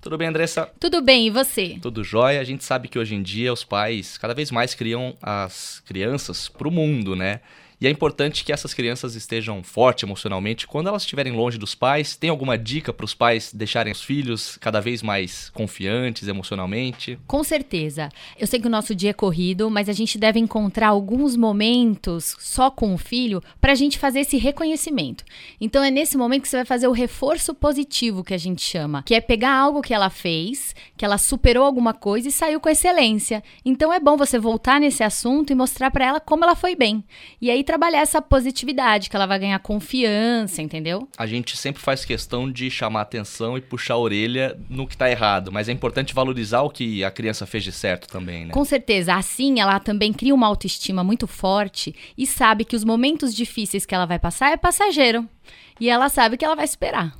Tudo bem, Andressa? Tudo bem, e você? Tudo jóia. A gente sabe que hoje em dia os pais cada vez mais criam as crianças para o mundo, né? E é importante que essas crianças estejam fortes emocionalmente quando elas estiverem longe dos pais. Tem alguma dica para os pais deixarem os filhos cada vez mais confiantes emocionalmente? Com certeza. Eu sei que o nosso dia é corrido, mas a gente deve encontrar alguns momentos só com o filho para a gente fazer esse reconhecimento. Então é nesse momento que você vai fazer o reforço positivo que a gente chama, que é pegar algo que ela fez, que ela superou alguma coisa e saiu com excelência. Então é bom você voltar nesse assunto e mostrar para ela como ela foi bem. E aí trabalhar essa positividade, que ela vai ganhar confiança, entendeu? A gente sempre faz questão de chamar atenção e puxar a orelha no que tá errado, mas é importante valorizar o que a criança fez de certo também, né? Com certeza. Assim, ela também cria uma autoestima muito forte e sabe que os momentos difíceis que ela vai passar é passageiro. E ela sabe que ela vai superar.